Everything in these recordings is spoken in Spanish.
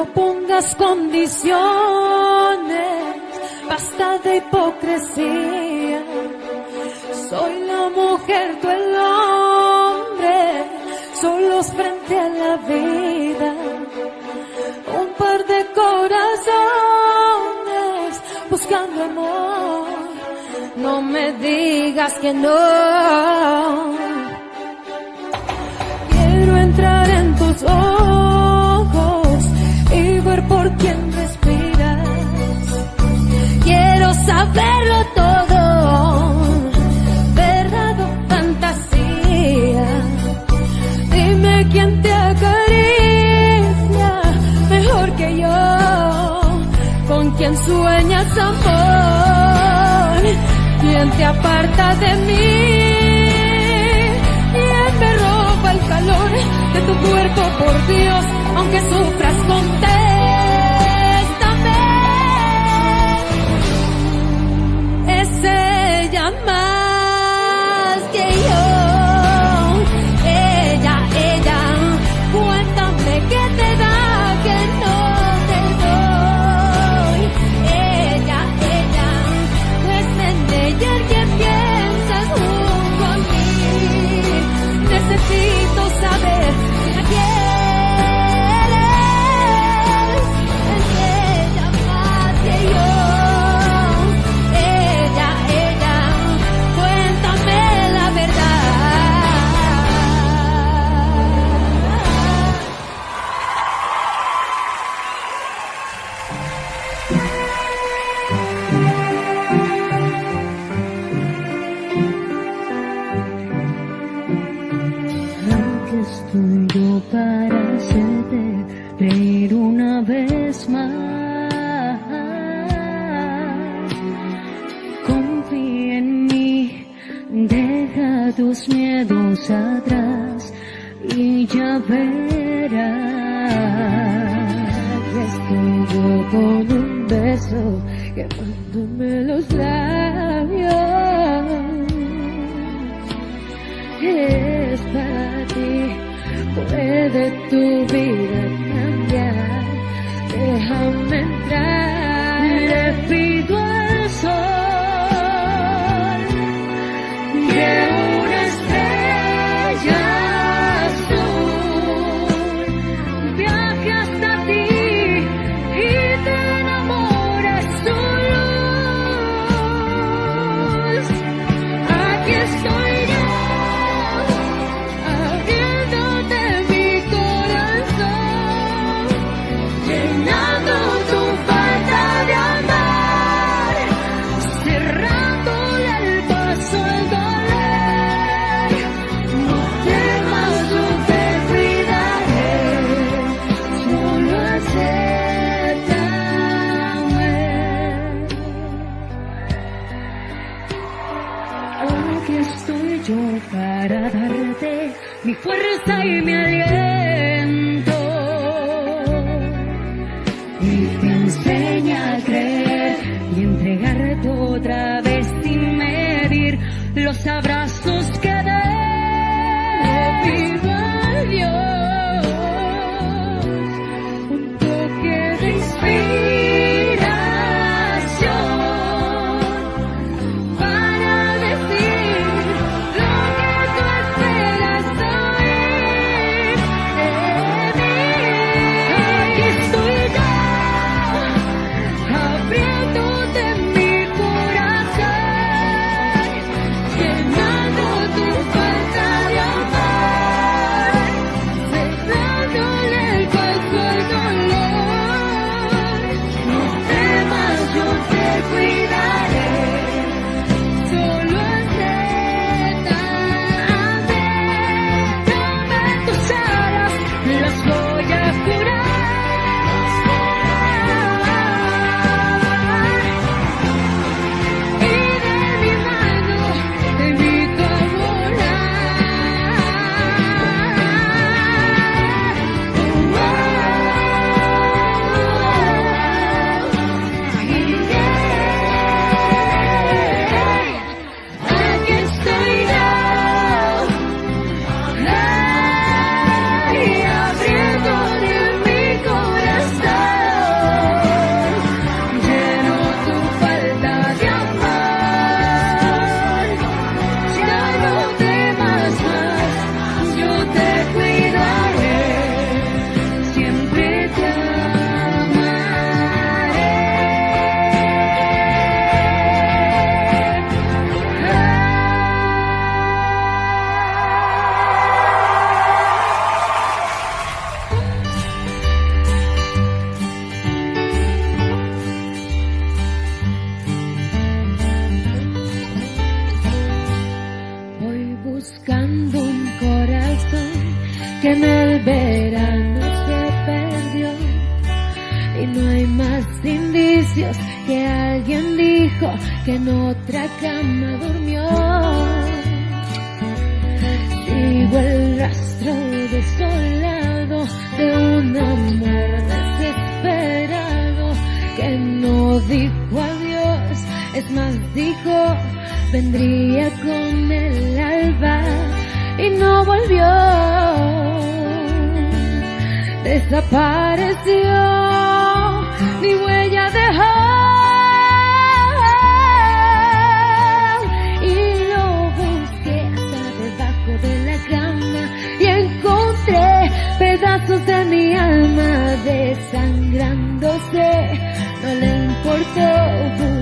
No pongas condiciones, basta de hipocresía. Soy la mujer, tú el hombre, solos frente a la vida. Un par de corazones buscando amor. No me digas que no. Quiero entrar en tus ojos saberlo todo, verdad fantasía. Dime quién te acaricia mejor que yo, con quien sueñas amor, quién te aparta de mí. ¿Quién me roba el calor de tu cuerpo, por Dios, aunque sufras, contéstame. Yo para hacerte reír una vez más. Confía en mí, deja tus miedos atrás y ya verás. Estoy con un beso quemándome los labios es para ti. Puede tu vida cambiar. Déjame entrar. Desangrándose. No le importó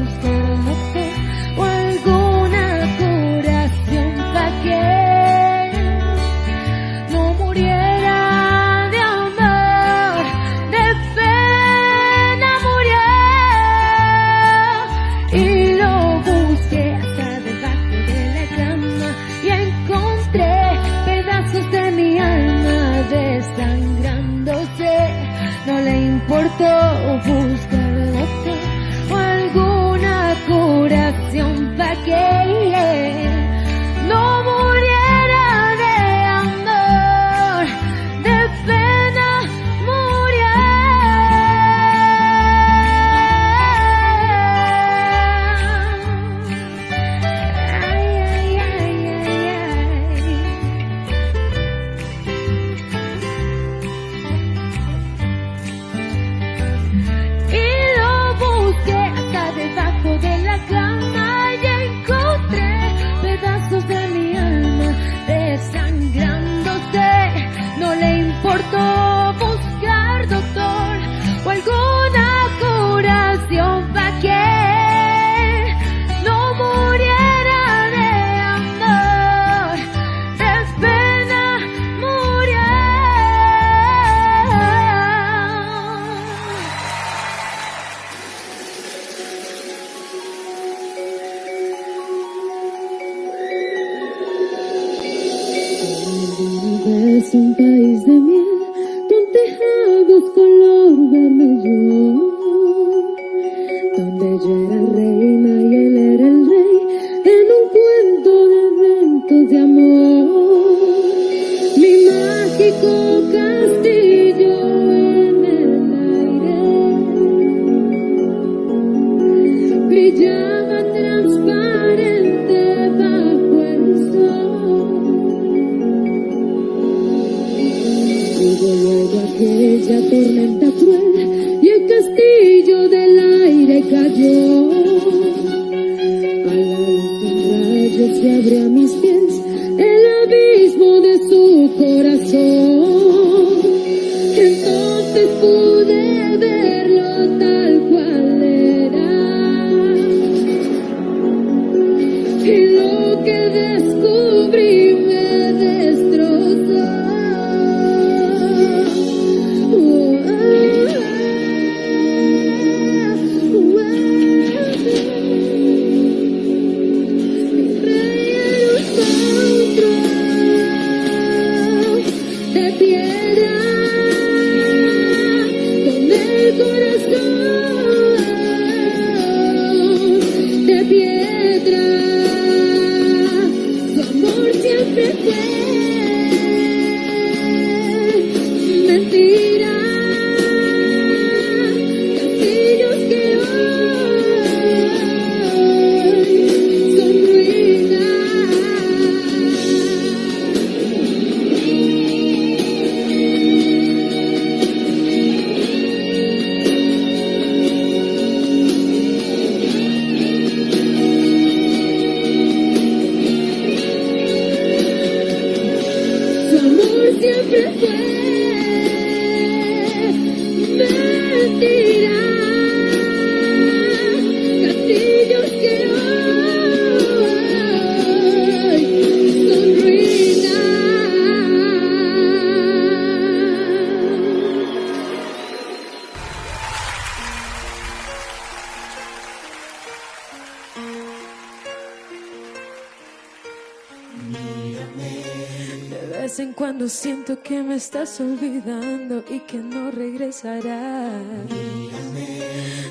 que me estás olvidando y que no regresarás.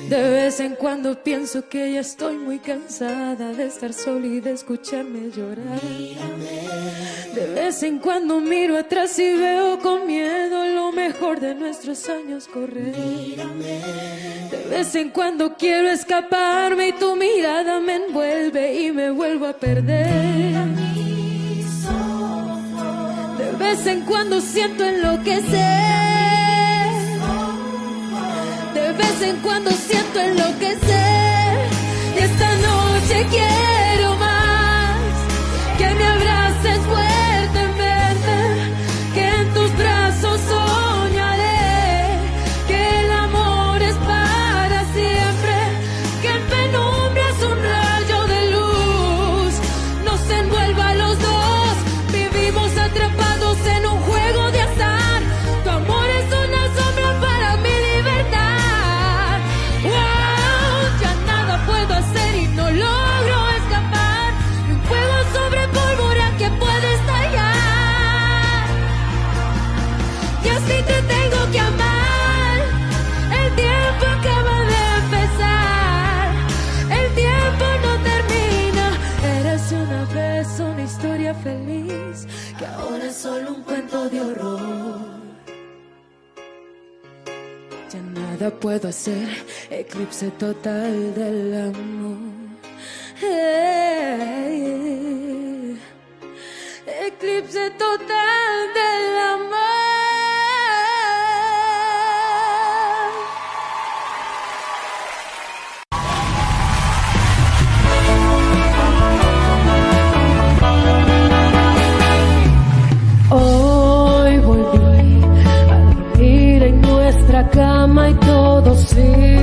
De vez en cuando pienso que ya estoy muy cansada de estar sola y de escucharme llorar. De vez en cuando miro atrás y veo con miedo lo mejor de nuestros años correr. De vez en cuando quiero escaparme y tu mirada me envuelve y me vuelvo a perder. Vez en cuando siento enloquecer. De vez en cuando siento enloquecer. Y esta noche quiero Ya nada puedo hacer, eclipse total del amor. Eclipse total todo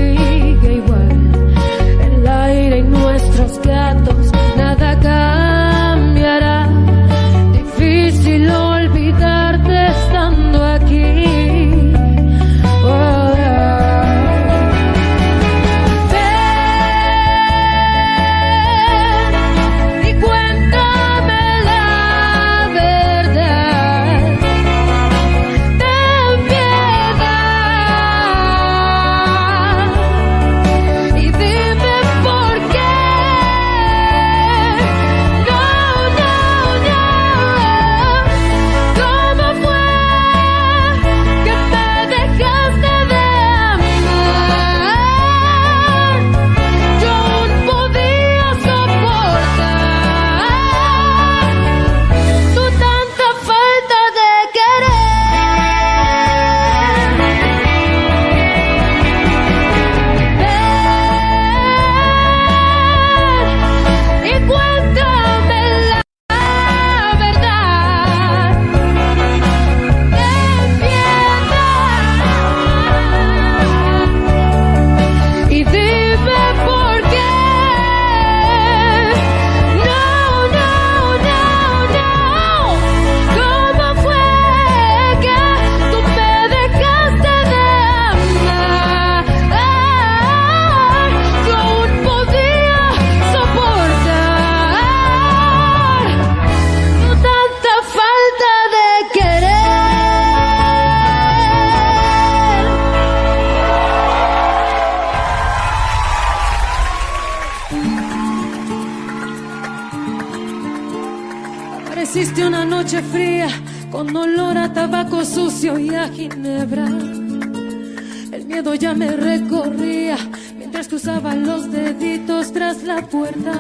noche fría con olor a tabaco sucio y a ginebra. El miedo ya me recorría mientras cruzaba los deditos tras la puerta.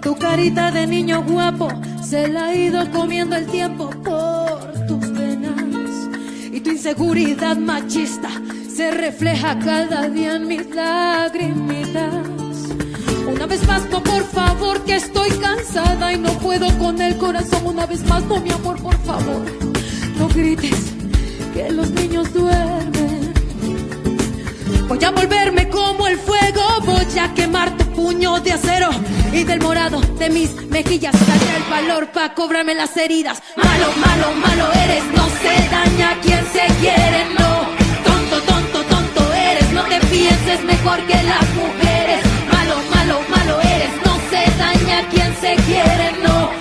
Tu carita de niño guapo se la ha ido comiendo el tiempo por tus venas. Y tu inseguridad machista se refleja cada día en mis lagrimitas. Vez más, no, por favor, que estoy cansada y no puedo con el corazón. Una vez más, no, mi amor, por favor, no grites que los niños duermen. Voy a volverme como el fuego, voy a quemar tu puño de acero y del morado de mis mejillas saldrá el valor para cobrarme las heridas. Malo, malo, malo eres, no se daña quien se quiere, no. Tonto, tonto, tonto eres, no te pienses mejor que las mujeres. Daña quien se quiere, no.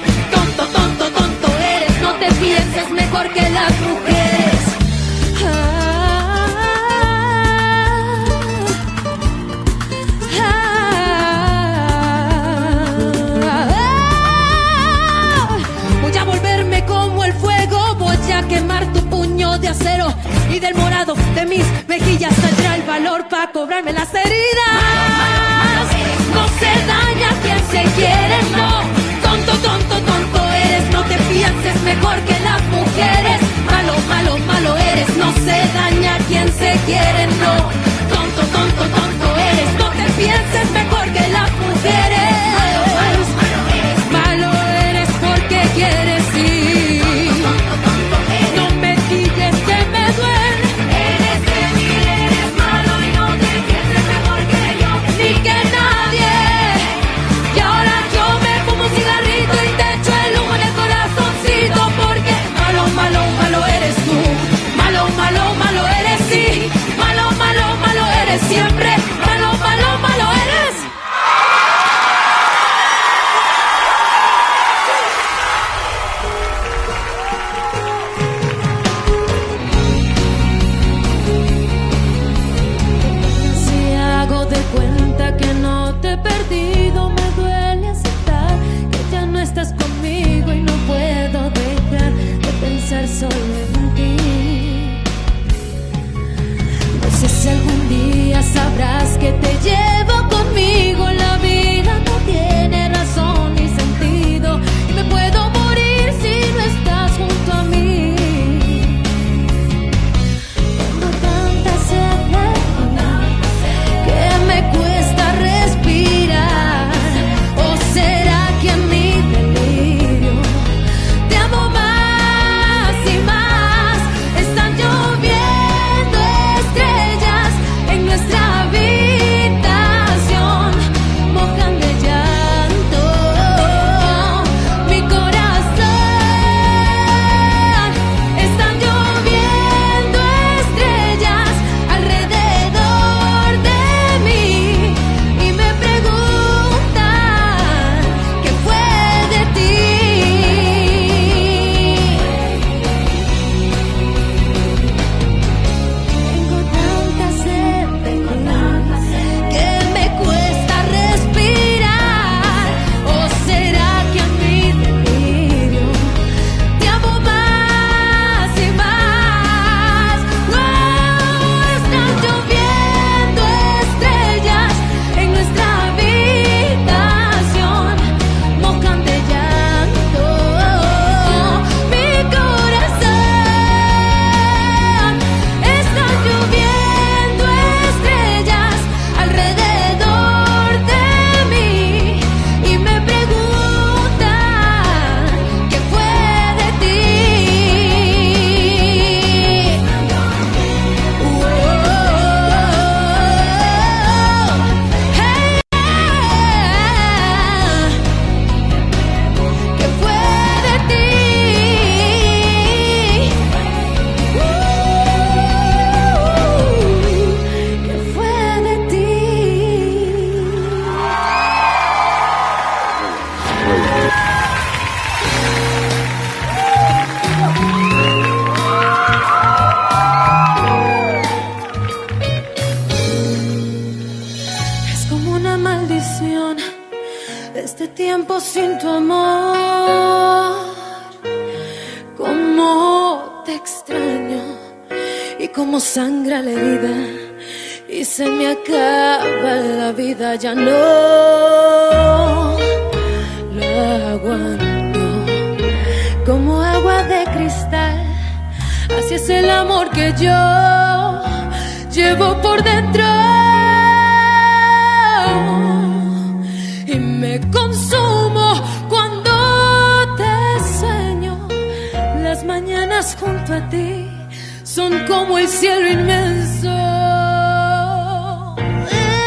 son como el cielo inmenso.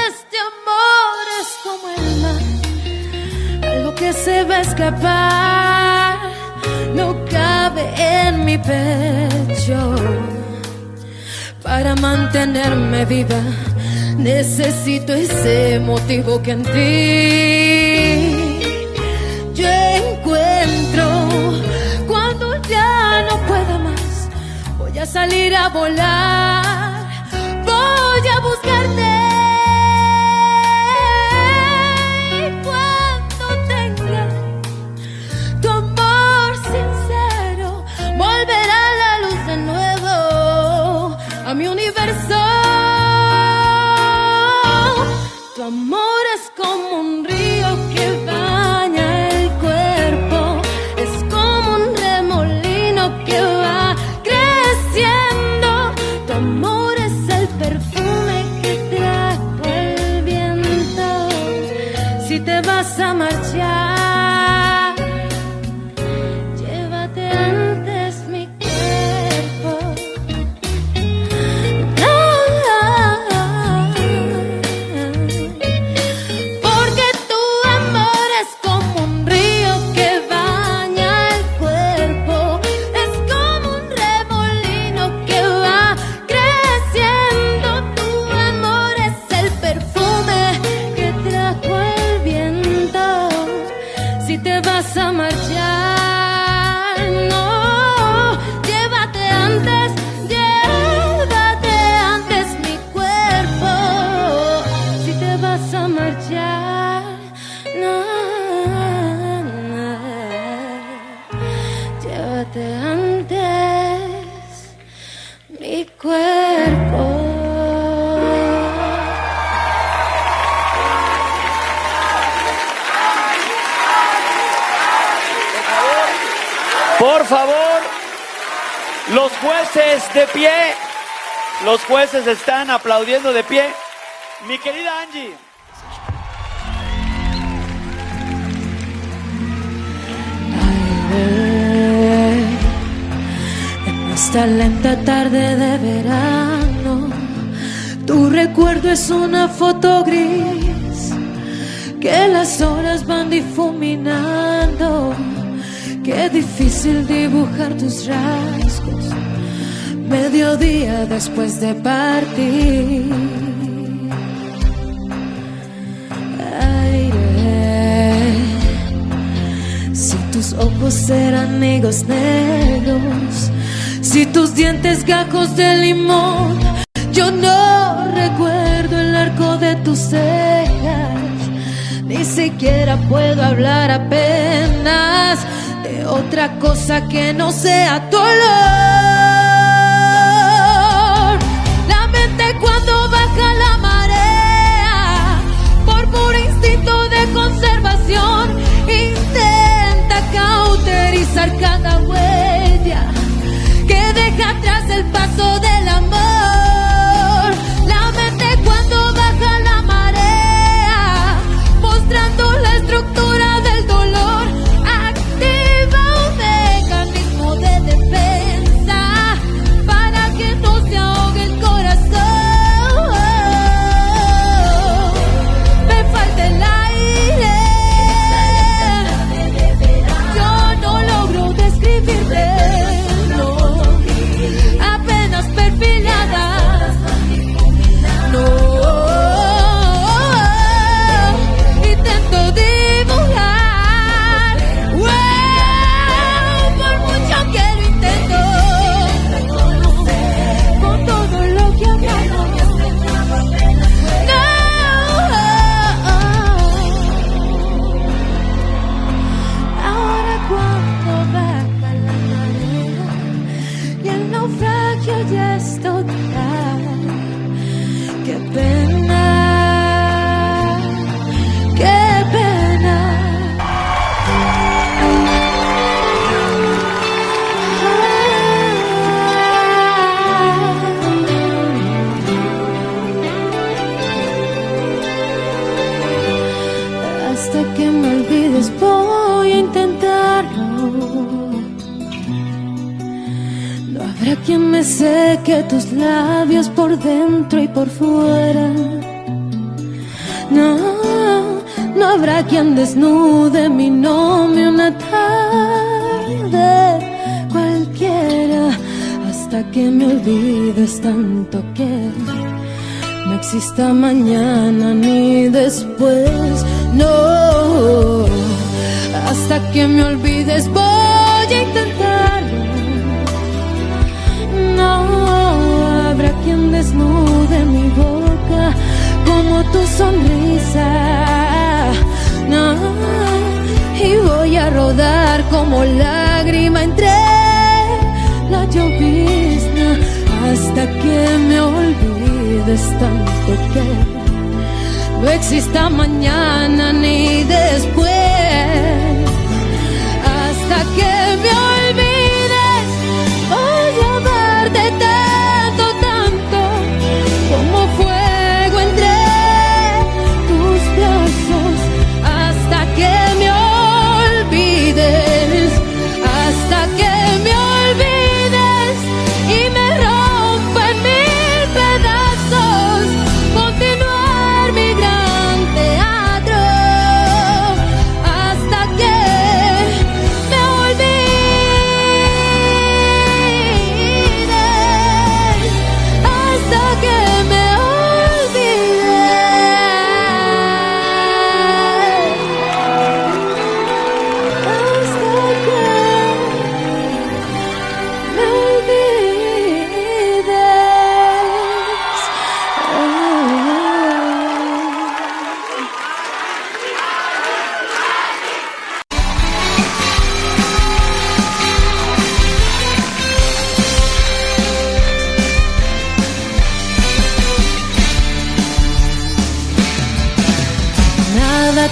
Este amor es como el mar, algo que se va a escapar, no cabe en mi pecho. Para mantenerme viva, necesito ese motivo que en ti salir a volar. Voy a buscarte. Marchar, Los jueces están aplaudiendo de pie. Mi querida Angie. En esta lenta tarde de verano, tu recuerdo es una foto gris que las horas van difuminando. Qué difícil dibujar tus rasgos mediodía después de partir. Aire. Si tus ojos eran negros negros, si tus dientes gajos de limón, yo no recuerdo el arco de tus cejas, ni siquiera puedo hablar apenas de otra cosa que no sea tu canción. Y qué por dentro y por fuera. No, no habrá quien desnude mi nombre una tarde cualquiera. Hasta que me olvides tanto que no exista mañana ni después, no. Hasta que me olvides voy de mi boca como tu sonrisa. No, y voy a rodar como lágrima entre la llovizna hasta que me olvides tanto que no exista mañana ni después.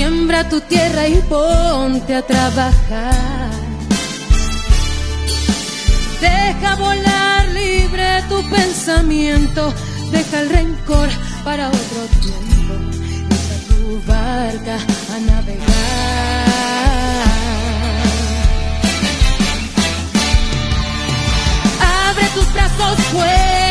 Siembra tu tierra y ponte a trabajar. Deja volar libre tu pensamiento. Deja el rencor para otro tiempo. Echa tu barca a navegar. Abre tus brazos fuertes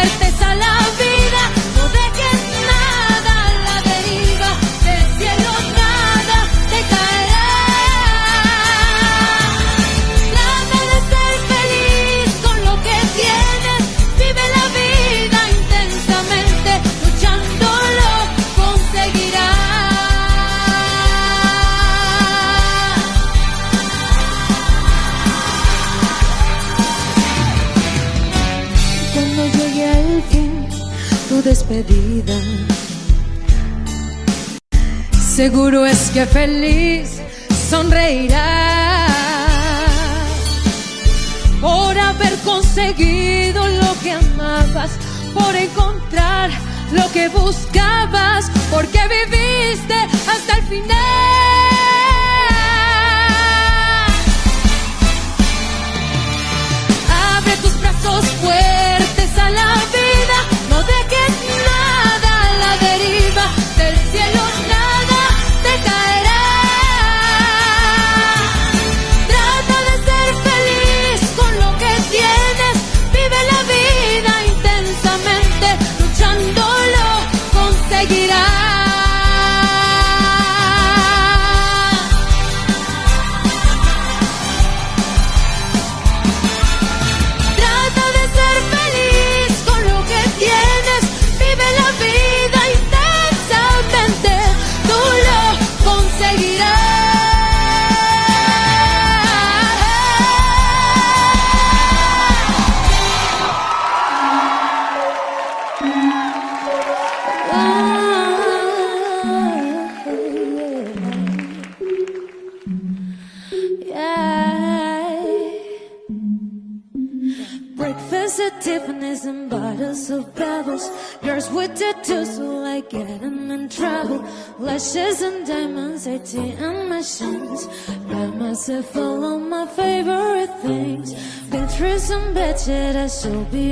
Seguro es que feliz sonreirás por haber conseguido lo que amabas, por encontrar lo que buscabas, porque viviste hasta el final. Abre tus brazos fuertes a la vida,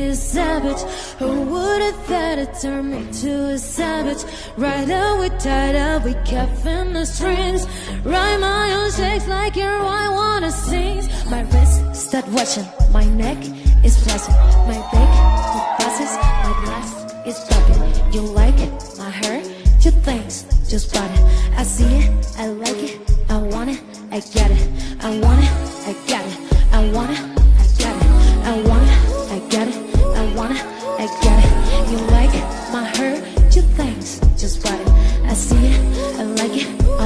a savage. Who would have thought it turned me to a savage? Right out we tied up, we cuffing the strings. Ride my own shakes like your I wanna sing. My wrist start watching, my neck is flashing My back, the passes, my glass is popping You like it, my hair, your things, just bought it. I see it, I like it, I want it, I get it. I want it, I get it, I want it.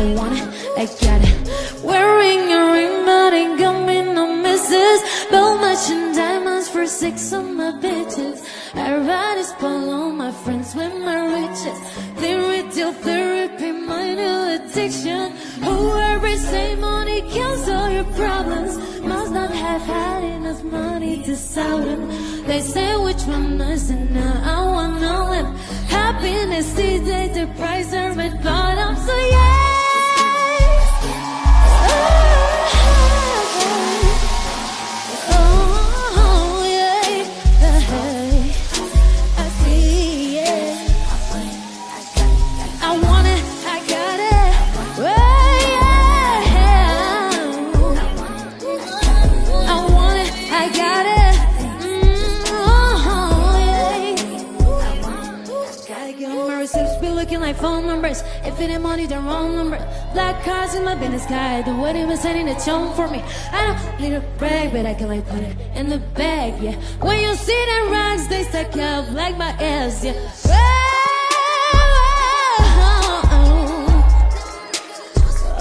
I want it, I got it Wearing a ring, but ain't got me no misses. Belt match diamonds for six of my bitches. I ride is all my friends with my riches. Theory till therapy, new addiction. Oh, every say money kills all your problems. Must not have had enough money to solve them. They say which one is enough, I want all them Happiness is days, the price are at bottom, so yeah Like the way they been setting the tone for me. I don't need a brag, but I can like put it in the bag, yeah. When you see them rocks, they stuck up like my ass, yeah. Hey!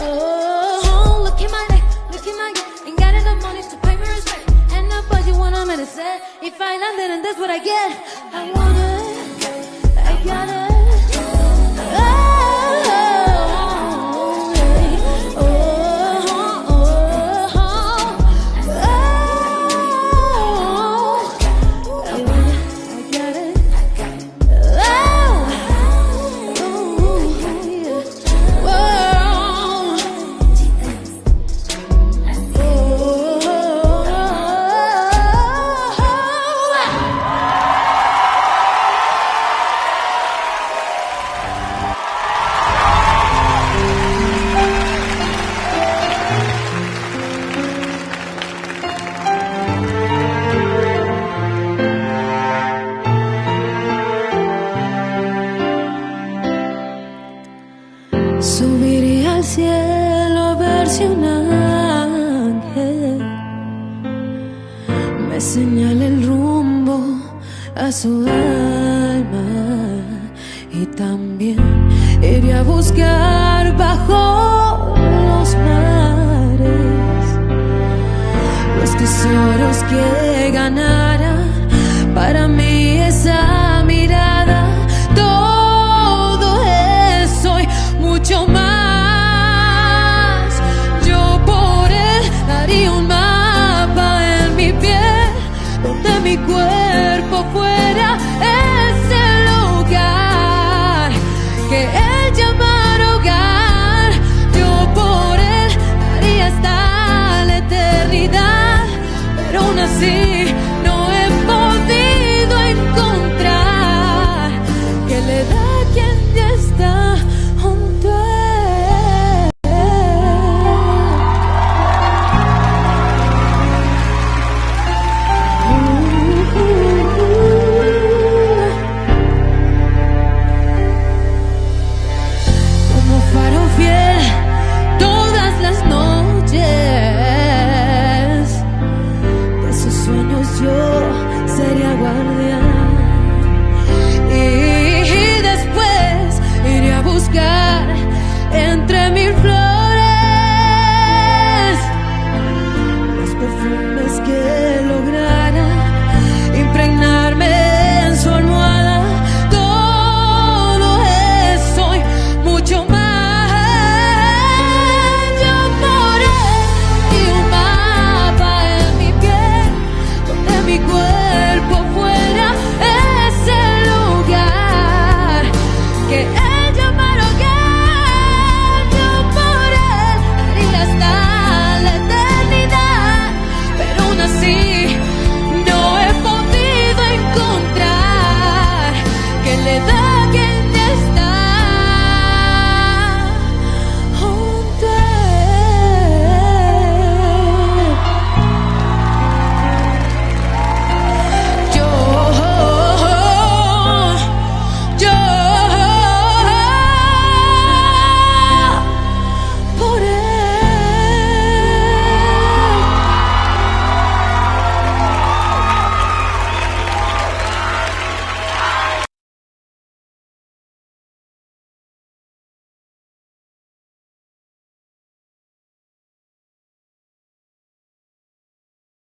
Oh, if I land it, and that's what I get.